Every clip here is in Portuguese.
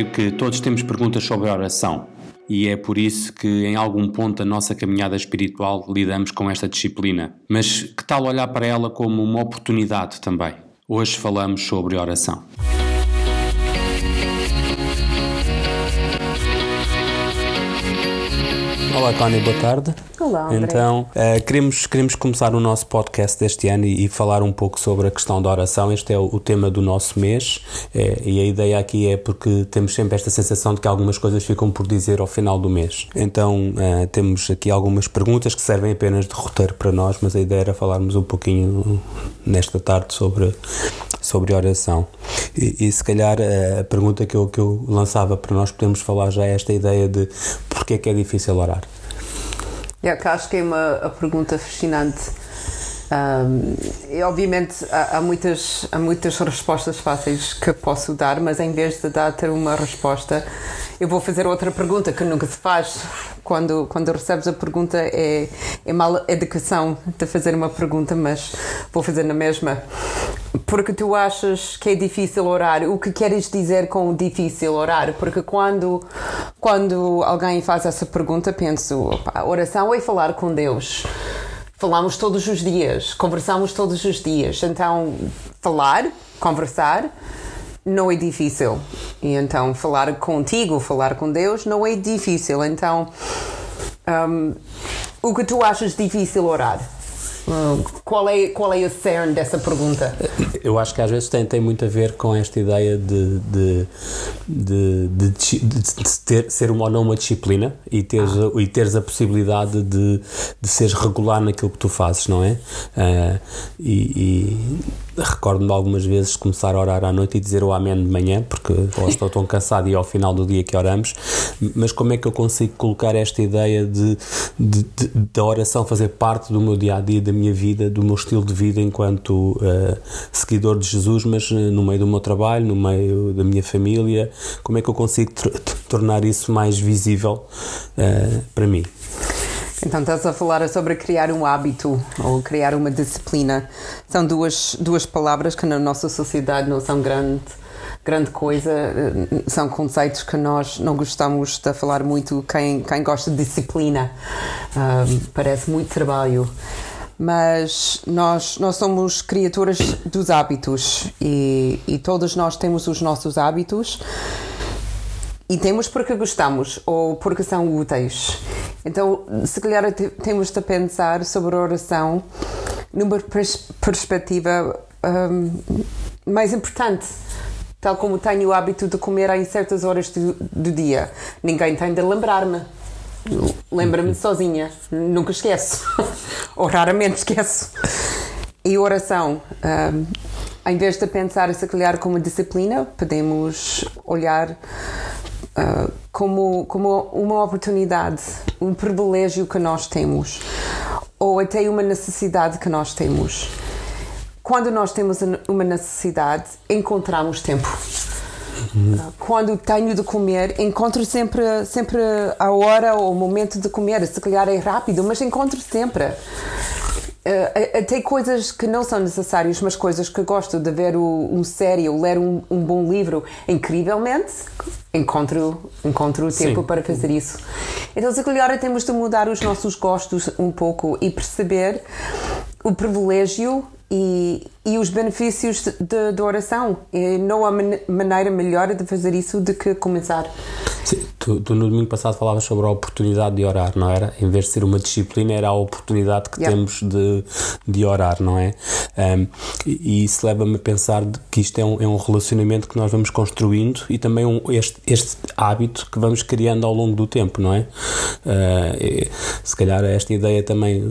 Creio que todos temos perguntas sobre a oração e é por isso que, em algum ponto da nossa caminhada espiritual, lidamos com esta disciplina. Mas que tal olhar para ela como uma oportunidade também? Hoje falamos sobre oração. Olá, Tony, boa tarde. Olá, André. Então, uh, queremos, queremos começar o nosso podcast deste ano e, e, falar um pouco sobre a questão da oração. Este é o, o tema do nosso mês é, e a ideia aqui é porque temos sempre esta sensação de que algumas coisas ficam por dizer ao final do mês. Então, uh, temos aqui algumas perguntas que servem apenas de roteiro para nós, mas a ideia era falarmos um pouquinho nesta tarde sobre, sobre oração. E, e se calhar a pergunta que eu, que eu lançava para nós podermos falar já é esta ideia de porque é que é difícil orar. Que acho que é uma a pergunta fascinante. Um, e obviamente há, há, muitas, há muitas respostas fáceis que posso dar, mas em vez de dar uma resposta, eu vou fazer outra pergunta que nunca se faz quando, quando recebes a pergunta. É, é mal educação de fazer uma pergunta, mas vou fazer na mesma. Porque tu achas que é difícil orar. O que queres dizer com difícil orar? Porque quando, quando alguém faz essa pergunta, penso: opa, oração é falar com Deus falamos todos os dias, conversamos todos os dias. Então, falar, conversar, não é difícil. E então, falar contigo, falar com Deus, não é difícil. Então, um, o que tu achas difícil orar? Qual é, qual é o cerne dessa pergunta? Eu acho que às vezes tem, tem muito a ver com esta ideia de, de, de, de, de ter, ser uma ou não uma disciplina e teres, ah. e teres a possibilidade de, de seres regular naquilo que tu fazes, não é? Uh, e, e recordo-me algumas vezes começar a orar à noite e dizer o amém de manhã, porque ou estou tão cansado e ao final do dia que oramos, mas como é que eu consigo colocar esta ideia de, da oração fazer parte do meu dia a dia, da minha vida, do meu estilo de vida enquanto uh, seguidor de Jesus, mas uh, no meio do meu trabalho, no meio da minha família, como é que eu consigo tornar isso mais visível uh, para mim? Então estás a falar sobre criar um hábito ou criar uma disciplina. São duas, duas palavras que na nossa sociedade não são grande, grande coisa, são conceitos que nós não gostamos de falar muito. Quem, quem gosta de disciplina um, parece muito trabalho. Mas nós, nós somos criaturas dos hábitos e, e todos nós temos os nossos hábitos e temos porque gostamos ou porque são úteis. Então, se calhar temos de pensar sobre a oração numa pers perspectiva um, mais importante. Tal como tenho o hábito de comer em certas horas do, do dia. Ninguém tem de lembrar-me. Lembra-me sozinha. Nunca esqueço. ou raramente esqueço. E oração. Um, em vez de pensar se calhar como disciplina, podemos olhar uh, como, como uma oportunidade, um privilégio que nós temos, ou até uma necessidade que nós temos. Quando nós temos uma necessidade, encontramos tempo. Uhum. Quando tenho de comer, encontro sempre, sempre a hora ou o momento de comer. Se calhar é rápido, mas encontro sempre. Uh, até coisas que não são necessárias, mas coisas que gosto de ver o, um série ou ler um, um, bom livro, incrivelmente encontro, encontro o tempo Sim. para fazer isso. Então, se calhar temos de mudar os nossos gostos um pouco e perceber o privilégio e, e os benefícios de oração. E não há maneira melhor de fazer isso do que começar. Sim, tu, tu, no domingo passado falavas sobre a oportunidade de orar, não era? Em vez de ser uma disciplina, era a oportunidade que yeah. temos de, de orar, não é? Um, e, e, isso leva-me a pensar que isto é um, é um relacionamento que nós vamos construindo e também um, este, este hábito que vamos criando ao longo do tempo, não é? Uh, se calhar esta ideia também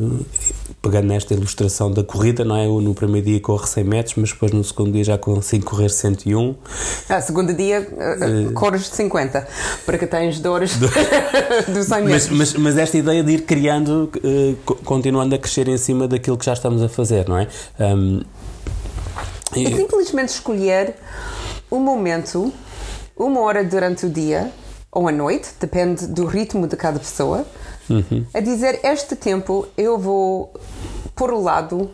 pegando nesta ilustração da corrida, não é? Eu no primeiro dia corro 100 metros, mas depois no segundo dia já consigo correr 101. Ah, segundo dia uh, corres 50, porque tens dores do 100 metros. Mas, mas, mas, esta ideia de ir criando, uh, continuando a crescer em cima daquilo que já estamos a fazer, não é? Um, e... É simplesmente escolher um momento, uma hora durante o dia ou a noite, depende do ritmo de cada pessoa, uhum. a dizer: Este tempo eu vou por o lado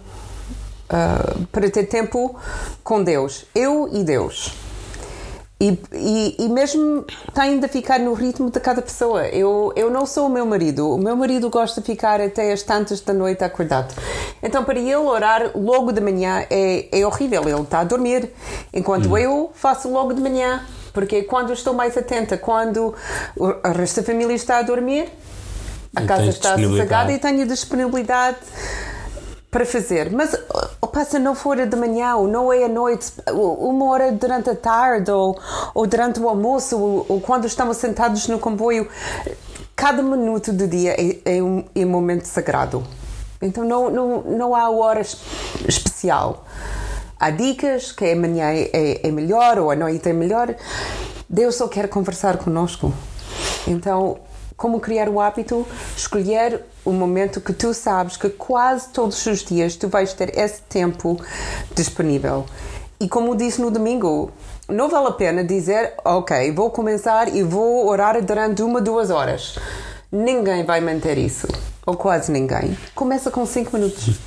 uh, para ter tempo com Deus, eu e Deus. E, e, e, mesmo tem de ficar no ritmo de cada pessoa. Eu, eu não sou o meu marido. O meu marido gosta de ficar até as tantas da noite acordado. Então, para ele orar logo de manhã é, é horrível. Ele está a dormir. Enquanto hum. eu faço logo de manhã. Porque quando estou mais atenta, quando o resto da família está a dormir, a e casa está sossegada e tenho disponibilidade para fazer. Mas opa, se não for de manhã ou não é à noite, uma hora durante a tarde ou, ou durante o almoço ou, ou quando estamos sentados no comboio, cada minuto do dia é, é, um, é um momento sagrado. Então não, não, não há hora especial. Há dicas que amanhã é, é, é melhor ou a noite é melhor. Deus só quer conversar conosco. Então como criar o hábito, escolher o momento que tu sabes que quase todos os dias tu vais ter esse tempo disponível. E como disse no domingo, não vale a pena dizer, ok, vou começar e vou orar durante uma, duas horas. Ninguém vai manter isso. Ou quase ninguém. Começa com cinco minutos.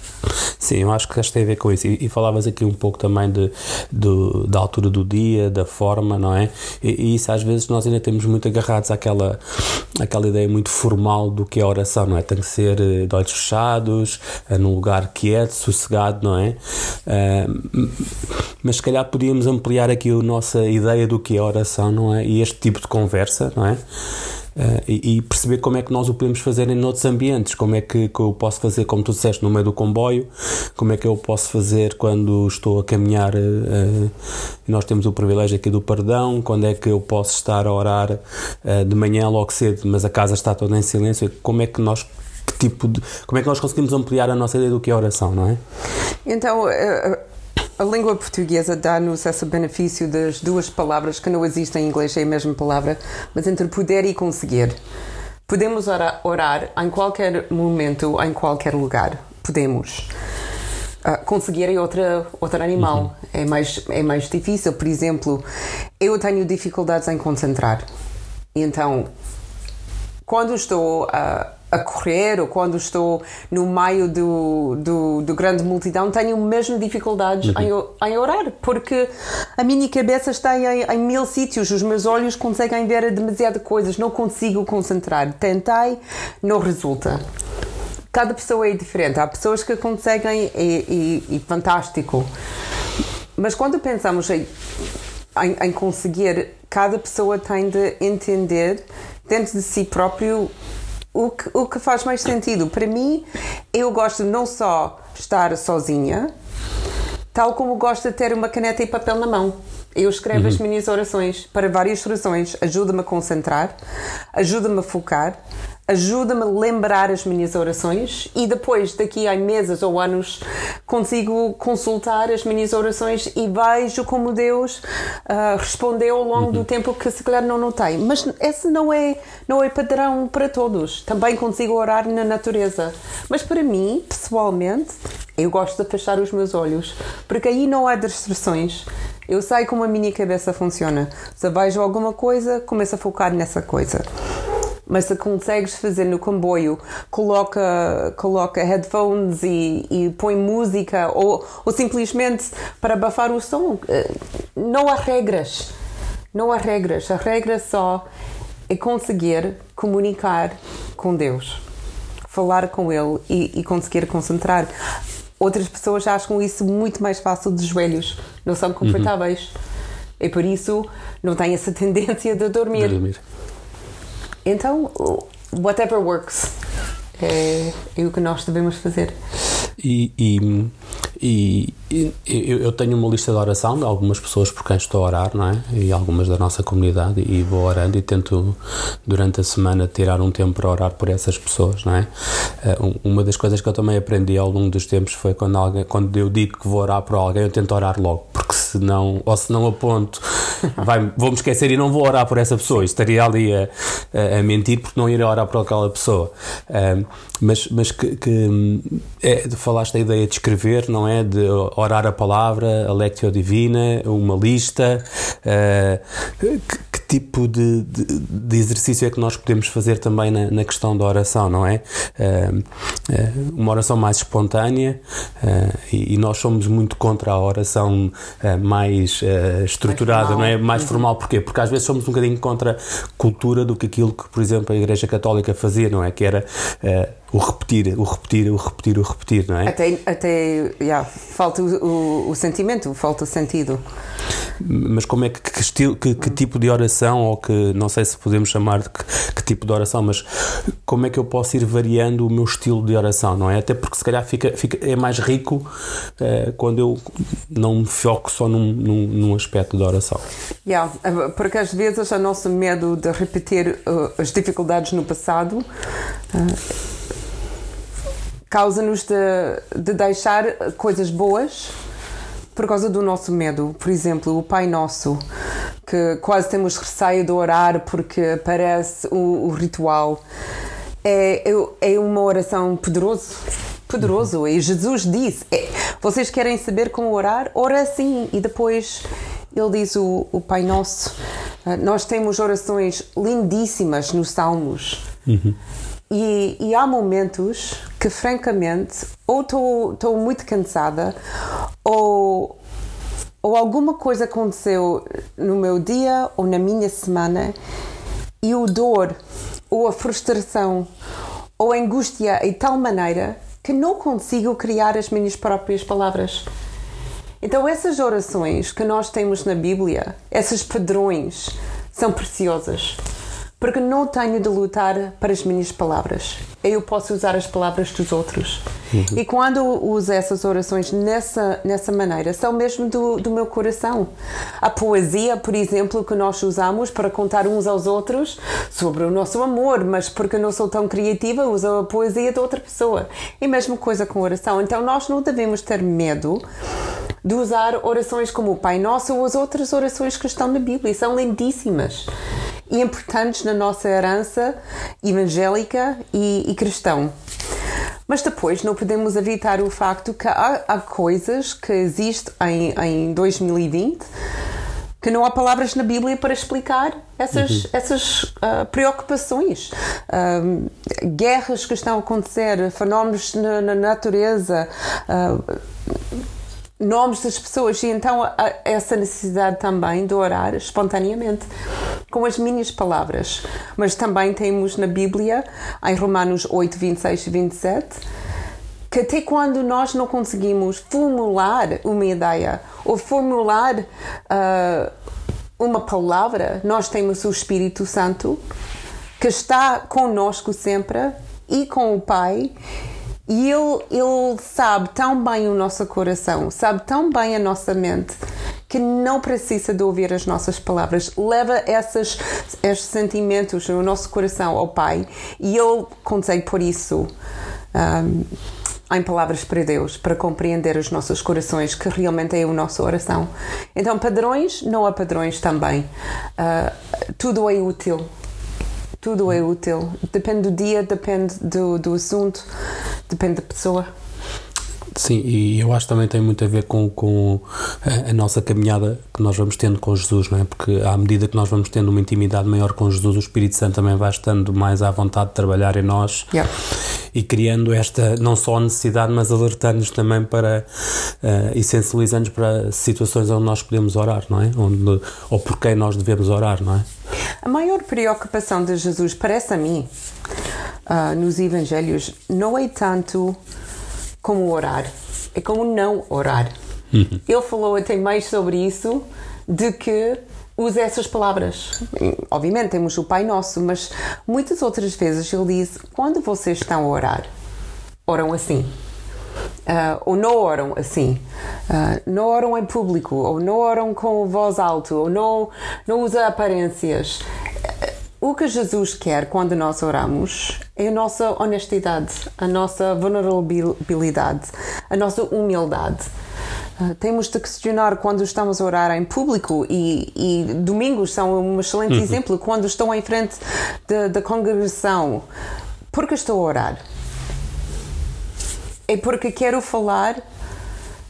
Sim, eu acho que isto tem a ver com isso. E, e falavas aqui um pouco também de, de, da altura do dia, da forma, não é? E, e, isso às vezes nós ainda temos muito agarrados àquela, àquela ideia muito formal do que é oração, não é? Tem que ser eh, de olhos fechados, eh, num lugar quieto, sossegado, não é? Uh, mas se calhar podíamos ampliar aqui a nossa ideia do que é oração, não é? E este tipo de conversa, não é? Uh, e, e, perceber como é que nós o podemos fazer em outros ambientes, como é que, que, eu posso fazer, como tu disseste, no meio do comboio, como é que eu posso fazer quando estou a caminhar, uh, nós temos o privilégio aqui do perdão, quando é que eu posso estar a orar uh, de manhã logo cedo, mas a casa está toda em silêncio, como é que nós que tipo de, como é que nós conseguimos ampliar a nossa ideia do que é oração, não é? Então, a língua portuguesa dá-nos esse benefício das duas palavras que não existem em inglês, é a mesma palavra, mas entre poder e conseguir. Podemos orar, orar em qualquer momento, em qualquer lugar. Podemos. Uh, conseguir é outra, outro animal. Uhum. É, mais, é mais difícil. Por exemplo, eu tenho dificuldades em concentrar. Então, quando estou a. A correr ou quando estou no meio do, do, do grande multidão, tenho mesmo dificuldades uhum. em, em orar, porque a minha cabeça está em, em mil sítios, os meus olhos conseguem ver demasiadas coisas, não consigo concentrar. Tentei, não resulta. Cada pessoa é diferente. Há pessoas que conseguem e, e, e fantástico. Mas quando pensamos em, em, em conseguir, cada pessoa tem de entender dentro de si próprio o que, o que faz mais sentido. Para mim, eu gosto não só estar sozinha, tal como gosto de ter uma caneta e papel na mão. Eu escrevo uhum. as minhas orações para várias razões. Ajuda-me a concentrar, ajuda-me a focar, ajuda-me a lembrar as minhas orações e depois, daqui a meses ou anos, consigo consultar as minhas orações e vejo como Deus uh, respondeu ao longo uhum. do tempo que se calhar não notei. Mas esse não é, não é padrão para todos. Também consigo orar na natureza. Mas para mim, pessoalmente, eu gosto de fechar os meus olhos, porque aí não há distrações. Eu sei como a minha cabeça funciona. Se vejo alguma coisa, começo a focar nessa coisa mas se consegues fazer no comboio, coloca, coloca headphones e, e põe música ou, ou simplesmente para abafar o som. Eh, não há regras. Não há regras. A regra só é conseguir comunicar com Deus, falar com Ele e, e conseguir concentrar. Outras pessoas acham isso muito mais fácil de joelhos, não são confortáveis. Uhum. E por isso não têm essa tendência de dormir. De dormir. Então, whatever works é, é o que nós devemos fazer. E, e, e, e, eu tenho uma lista de oração de algumas pessoas por quem estou a orar, não é? E algumas da nossa comunidade, e vou orando e tento durante a semana tirar um tempo para orar por essas pessoas, não é? Eh, uma das coisas que eu também aprendi ao longo dos tempos foi quando, alguém, quando eu digo que vou orar por alguém, eu tento orar logo, porque se não, ou se não aponto, vai, vou-me esquecer e não vou orar por essa pessoa, estaria ali a, a, a, mentir porque não iria orar por aquela pessoa. Um, mas mas que, que é, falaste da ideia de escrever, não é? De orar a palavra, a Lectio Divina, uma lista. Uh, que, que tipo de, de, de, exercício é que nós podemos fazer também na, na questão da oração, não é? Uh, uh, uma oração mais espontânea uh, e, e, nós somos muito contra a oração mais estruturada, mais não é? Mais uhum. formal, porquê? Porque às vezes somos um bocadinho contra a cultura do que aquilo que, por exemplo, a Igreja Católica fazia, não é? Que era o repetir, o repetir, o repetir, o repetir, não é? Até, até yeah, falta o, o, o sentimento, falta o sentido. Mas como é que, que, estilo, que, que, tipo de oração, ou que não sei se podemos chamar de que, tipo de oração, mas como é que eu posso ir variando o meu estilo de oração, não é? Até porque se calhar fica, fica, é mais rico eh, quando eu não me foco só num, num, num aspecto da oração. Yeah, porque às vezes o nosso medo de repetir uh, as dificuldades no passado. Uh, causa-nos de, de deixar coisas boas por causa do nosso medo. Por exemplo, o Pai Nosso, que quase temos receio de orar porque parece o, o ritual. É, é, é uma oração poderoso, poderoso. E Jesus disse: é, vocês querem saber como orar? Ora assim. E depois ele diz o, o Pai Nosso. Ah, nós temos orações lindíssimas nos Salmos. Uhum. E, e, há momentos que, francamente, ou estou muito cansada, ou, ou alguma coisa aconteceu no meu dia ou na minha semana e o dor, ou a frustração, ou a angústia é de tal maneira que não consigo criar as minhas próprias palavras. Então, essas orações que nós temos na Bíblia, esses padrões, são preciosas porque não tenho de lutar para as minhas palavras. Eu posso usar as palavras dos outros. Uhum. E quando uso essas orações nessa, nessa maneira, são mesmo do, do meu coração. A poesia, por exemplo, que nós usamos para contar uns aos outros sobre o nosso amor, mas porque não sou tão criativa, uso a poesia de outra pessoa. E mesmo coisa com oração. Então nós não devemos ter medo de usar orações como o Pai Nosso ou as outras orações que estão na Bíblia. São lindíssimas importantes na nossa herança evangélica e, e cristão. Mas depois não podemos evitar o facto que há, há coisas que existem em, em 2020 que não há palavras na Bíblia para explicar essas, uhum. essas uh, preocupações. Uh, guerras que estão a acontecer, fenómenos na, na natureza. Uh, nomes das pessoas e então essa necessidade também de orar espontaneamente com as minhas palavras. Mas também temos na Bíblia, em Romanos 8, 26 e 27, que até quando nós não conseguimos formular uma ideia ou formular uh, uma palavra, nós temos o Espírito Santo que está conosco sempre e com o Pai e ele, ele sabe tão bem o nosso coração, sabe tão bem a nossa mente, que não precisa de ouvir as nossas palavras. Leva esses, esses sentimentos no nosso coração ao Pai e Ele consegue por isso. Um, em palavras para Deus, para compreender os nossos corações, que realmente é a nossa oração. Então, padrões, não há padrões também. Uh, tudo é útil tudo é útil. Depende do dia, depende do, do assunto, depende da pessoa. Sim, e eu acho que também tem muito a ver com, com a, a, nossa caminhada que nós vamos tendo com Jesus, não é? Porque à medida que nós vamos tendo uma intimidade maior com Jesus, o Espírito Santo também vai estando mais à vontade de trabalhar em nós yeah. e criando esta, não só a necessidade, mas alertando-nos também para uh, e sensibilizando-nos para situações onde nós podemos orar, não é? Onde, ou por quem nós devemos orar, não é? A maior preocupação de Jesus, parece a mim, uh, nos Evangelhos, não é tanto como orar, é como não orar. Uhum. Ele falou até mais sobre isso, de que usa essas palavras. Obviamente temos o Pai Nosso, mas muitas outras vezes ele diz: quando vocês estão a orar, oram assim. Uh, ou não oram assim, uh, não oram em público, ou não oram com voz alta, ou não, não usa aparências. O que Jesus quer quando nós oramos é a nossa honestidade, a nossa vulnerabilidade, a nossa humildade. Uh, temos de questionar quando estamos a orar em público e, e domingos são um excelente uhum. exemplo quando estou em frente da congregação. Porque estou a orar? É porque quero falar,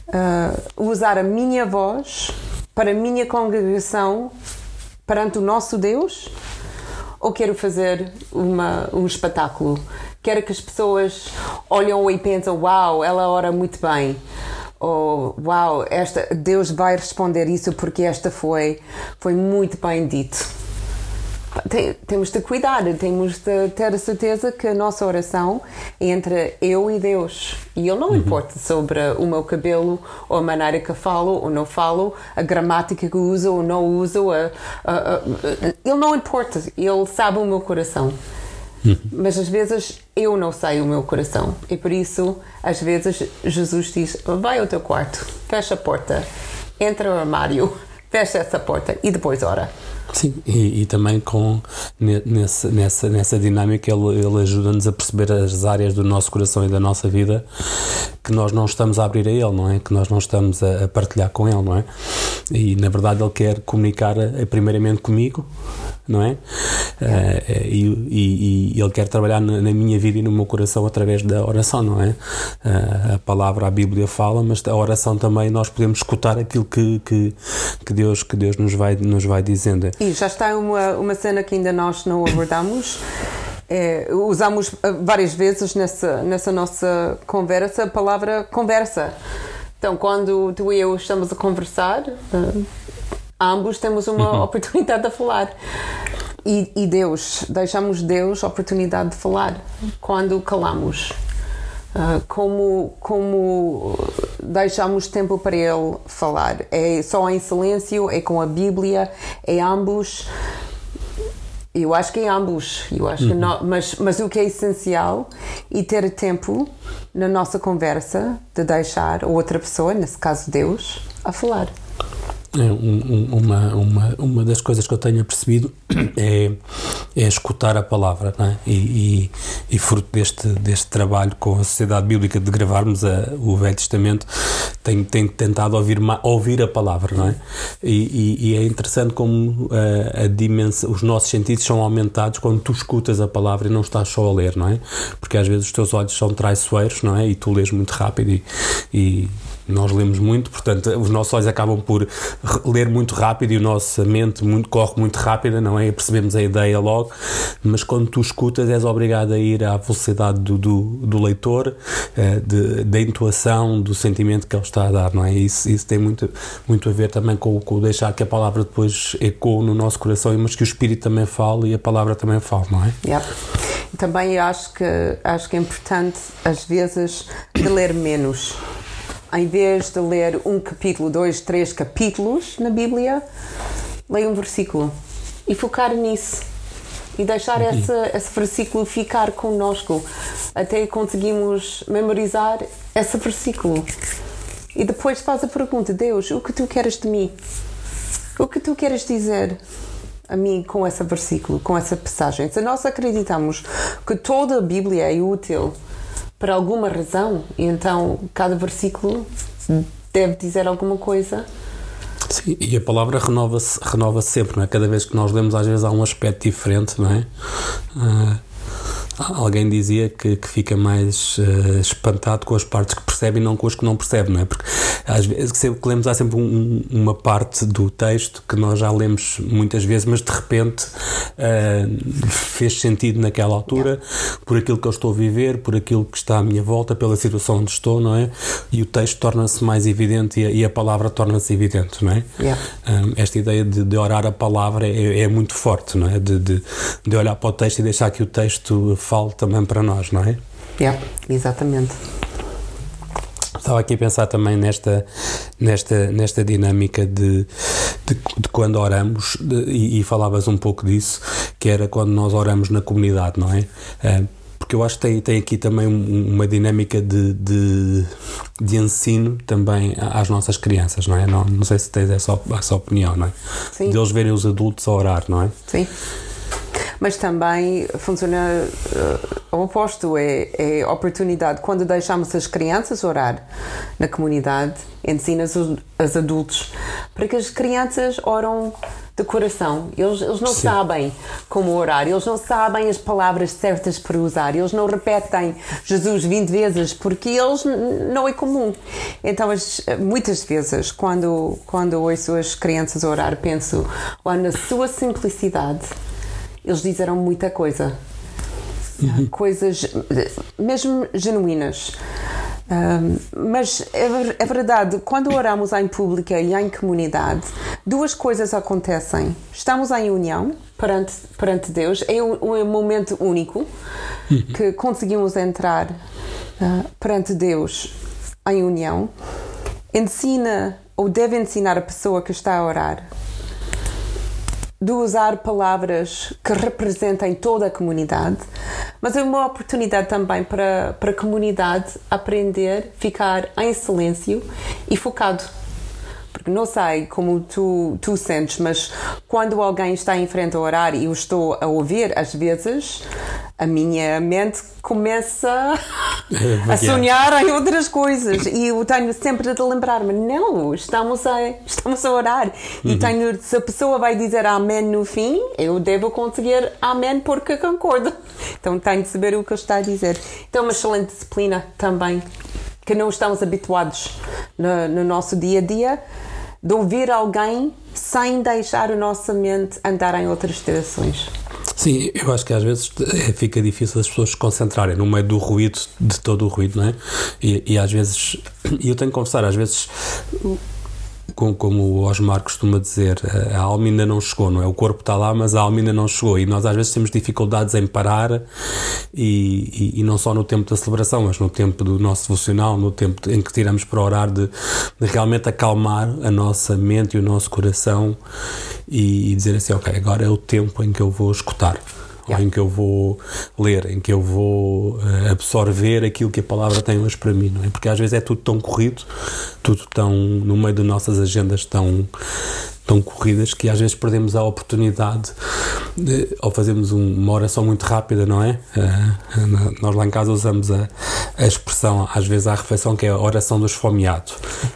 uh, usar a minha voz para a minha congregação perante o nosso Deus ou quero fazer uma, um espetáculo? Quero que as pessoas olham e pensam: Uau, ela ora muito bem. Ou Uau, esta, Deus vai responder isso porque esta foi, foi muito bem dito. Tem, temos de cuidar, temos de ter a certeza que a nossa oração é entre eu e Deus. E Ele não uhum. importa sobre o meu cabelo, ou a maneira que falo ou não falo, a gramática que uso ou não uso. A, a, a, ele não importa, Ele sabe o meu coração. Uhum. Mas às vezes eu não sei o meu coração. E por isso, às vezes, Jesus diz: vai ao teu quarto, fecha a porta, entra no armário, fecha essa porta e depois ora. Sim, e, e, também com nessa, nessa, nessa dinâmica ele, ele ajuda-nos a perceber as áreas do nosso coração e da nossa vida que nós não estamos a abrir a ele, não é? Que nós não estamos a, a partilhar com ele, não é? E na verdade ele quer comunicar primeiramente comigo, não é? Uh, e, e, e, ele quer trabalhar na, na, minha vida e no meu coração através da oração, não é? Uh, a palavra, a Bíblia fala, mas a oração também nós podemos escutar aquilo que, que, que Deus, que Deus nos, vai, nos vai dizendo. E já está uma, uma cena que ainda nós não abordamos. É, usamos eh, várias vezes nessa, nessa nossa conversa a palavra conversa. Então, quando tu e eu estamos a conversar, uh, ambos temos uma uhum. oportunidade de falar. E, e Deus, deixamos Deus a oportunidade de falar quando calamos. Uh, como, como deixamos tempo para ele falar. É só em silêncio, é com a Bíblia, é ambos. Eu acho que é ambos, eu acho uhum. que não, mas, mas o que é essencial é ter tempo na nossa conversa de deixar outra pessoa, nesse caso Deus, a falar. É um, uma, uma, uma das coisas que eu tenho percebido é, é escutar a palavra, é? e, e, e, fruto deste, deste trabalho com a Sociedade Bíblica de gravarmos a, o Velho Testamento, tenho, tenho tentado ouvir, ouvir a palavra, não é? E, e é interessante como a, a dimensão, os nossos sentidos são aumentados quando tu escutas a palavra e não estás só a ler, não é? Porque às vezes os teus olhos são traiçoeiros, não é? E tu lês muito rápido e nós lemos muito, portanto, os nossos olhos acabam por ler muito rápido e a nossa mente muito, corre muito rápida, não é? Percebemos a ideia logo, mas quando tu escutas, és obrigado a ir à velocidade do, do, do leitor, eh, de, da intuação, do sentimento que ele está a dar, não é? Isso, isso tem muito, muito a ver também com, com deixar que a palavra depois ecoe no nosso coração, mas que o Espírito também fale e a palavra também fale, não é? Yep. Também acho que, acho que é importante, às vezes, de ler menos em vez de ler um capítulo, dois, três capítulos na Bíblia, leia um versículo e focar nisso e deixar uhum. esse, esse versículo ficar conosco até conseguimos memorizar esse versículo. E depois faz a pergunta: Deus, o que tu queres de mim? O que tu queres dizer a mim com esse versículo, com essa passagem? Se nós acreditamos que toda a Bíblia é útil por alguma razão, e então cada versículo deve dizer alguma coisa. Sim, e a palavra renova-se renova -se sempre, não é? Cada vez que nós lemos, às vezes há um aspecto diferente, não é? Uh, alguém dizia que, que fica mais uh, espantado com as partes que percebe e não com as que não percebe, não é? Porque às vezes sempre que lemos há sempre um, uma parte do texto que nós já lemos muitas vezes, mas de repente uh, fez sentido naquela altura, por aquilo que eu estou a viver, por aquilo que está à minha volta, pela situação onde estou, não é? E o texto torna-se mais evidente e a, e a palavra torna-se evidente, não é? Yeah. Um, esta ideia de, de, orar a palavra é, é muito forte, não é? De, de, de, olhar para o texto e deixar que o texto fale também para nós, não é? Yeah, exatamente. Estava aqui a pensar também nesta, nesta, nesta dinâmica de, de, de quando oramos, de, e, e, falavas um pouco disso, que era quando nós oramos na comunidade, não é? Uh, porque eu acho que tem, tem aqui também uma dinâmica de, de, de, ensino também às nossas crianças, não é? Não, não sei se tens essa, essa opinião, não é? Sim. De eles verem os adultos a orar, não é? Sim mas também funciona uh, ao oposto, é, é oportunidade. Quando deixamos as crianças orar na comunidade, ensina os, os adultos para que as crianças oram de coração. Eles, eles não Sim. sabem como orar, eles não sabem as palavras certas para usar, eles não repetem Jesus 20 vezes porque eles não é comum. Então, as, muitas vezes, quando, quando ouço as crianças orar, penso, na sua simplicidade, eles disseram muita coisa. Coisas mesmo genuínas. Um, mas é, é, verdade, quando oramos em público e em comunidade, duas coisas acontecem. Estamos em união perante, perante Deus, é um, um momento único que conseguimos entrar uh, perante Deus em união. Ensina ou deve ensinar a pessoa que está a orar de usar palavras que representem toda a comunidade, mas é uma oportunidade também para, para a comunidade aprender, ficar em silêncio e focado. Não sei como tu, tu sentes, mas quando alguém está em frente ao horário e eu estou a ouvir, às vezes a minha mente começa a sonhar em outras coisas. E eu tenho sempre de lembrar-me não, estamos a, estamos a orar. E uhum. tenho, se a pessoa vai dizer amém no fim eu devo conseguir amém porque concordo. Então tenho de saber o que ele está a dizer. Então uma excelente disciplina também que não estamos habituados no, no nosso dia a dia de ouvir alguém sem deixar a nossa mente andar em outras direções Sim, eu acho que às vezes é, fica difícil as pessoas se concentrarem no meio do ruído, de todo o ruído, não é? E, e às vezes, e eu tenho que confessar, às vezes como, o Osmar costuma dizer, a alma ainda não chegou, não é? O corpo está lá, mas a alma ainda não chegou. E nós às vezes temos dificuldades em parar, e, e, e não só no tempo da celebração, mas no tempo do nosso devocional, no tempo em que tiramos para orar, de, de realmente acalmar a nossa mente e o nosso coração e, e dizer assim: Ok, agora é o tempo em que eu vou escutar yeah. em que eu vou ler, em que eu vou uh, absorver aquilo que a palavra tem hoje para mim, não é? Porque às vezes é tudo tão corrido, tudo tão no meio de nossas agendas tão tão corridas que às vezes perdemos a oportunidade de, ou fazemos um, uma oração muito rápida, não é? Uh, nós lá em casa usamos a, a, expressão, às vezes, à refeição, que é a oração do esfomeado,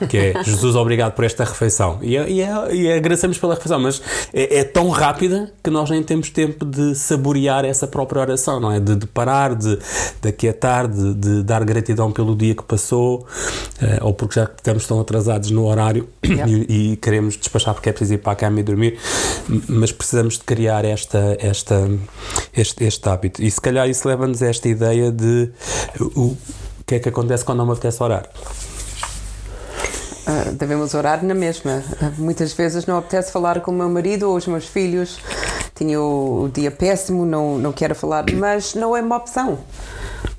que é Jesus, obrigado por esta refeição. E, é, e, é, e agradecemos pela refeição, mas é, é, tão rápida que nós nem temos tempo de saborear essa própria oração, não é? De, de parar, de, de aquietar, de, de, dar gratidão pelo dia que passou, uh, ou porque já estamos tão atrasados no horário e, e queremos despachar porque é preciso ir para a cama e dormir, mas precisamos de criar esta, esta, este, este hábito. E se calhar isso leva-nos a esta ideia de o, que é que acontece quando não me apetece orar. Uh, devemos orar na mesma. Muitas vezes não apetece falar com o meu marido ou os meus filhos. Tinha o, o dia péssimo, não, não quero falar, mas não é uma opção.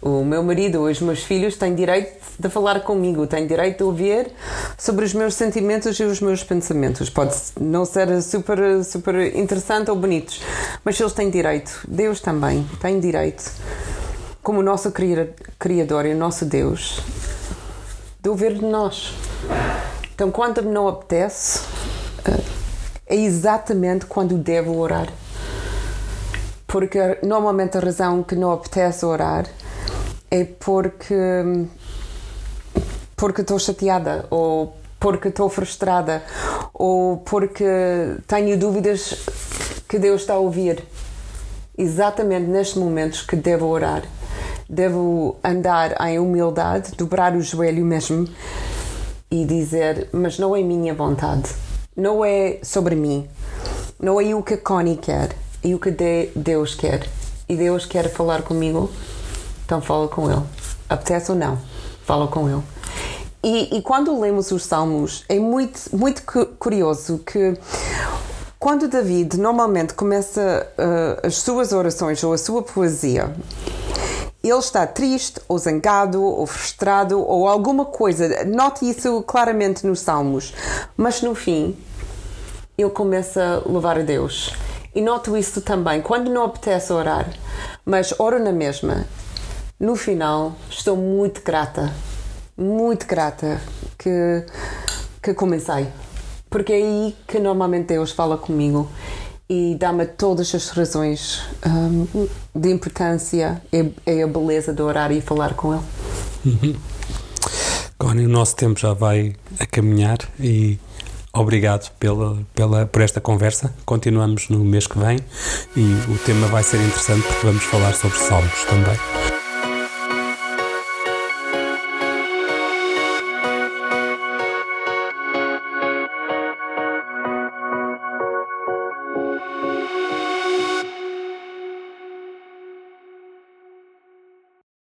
O meu marido ou os meus filhos têm direito de falar comigo, têm direito de ouvir sobre os meus sentimentos e os meus pensamentos. Pode não ser super, super interessante ou bonitos, mas eles têm direito. Deus também tem direito, como o nosso Criador e o nosso Deus, de ouvir de nós. Então, quando me não apetece, eh, é exatamente quando devo orar. Porque normalmente a razão que não apetece orar é porque porque estou chateada ou porque estou frustrada ou porque tenho dúvidas que Deus está a ouvir. Exatamente nestes momentos que devo orar. Devo andar em humildade, dobrar o joelho mesmo e dizer: Mas não é minha vontade, não é sobre mim, não é o que Connie quer, é o que Deus quer. E Deus quer falar comigo, então fala com Ele. Apetece ou não, fala com Ele. E, e, quando lemos os Salmos, é muito, muito curioso que quando David normalmente começa uh, as suas orações ou a sua poesia, ele está triste, ou zangado, ou frustrado, ou alguma coisa. Note isso claramente nos Salmos. Mas no fim, ele começa a louvar a Deus. E noto isso também. Quando não apetece orar, mas oro na mesma, no final estou muito grata muito grata que, que comecei. Porque é aí que normalmente Deus fala comigo e dá-me todas as razões um, de importância e, e, a beleza de orar e falar com Ele. Uhum. Agora, o nosso tempo já vai a caminhar e obrigado pela, pela, por esta conversa. Continuamos no mês que vem e o tema vai ser interessante porque vamos falar sobre salmos também.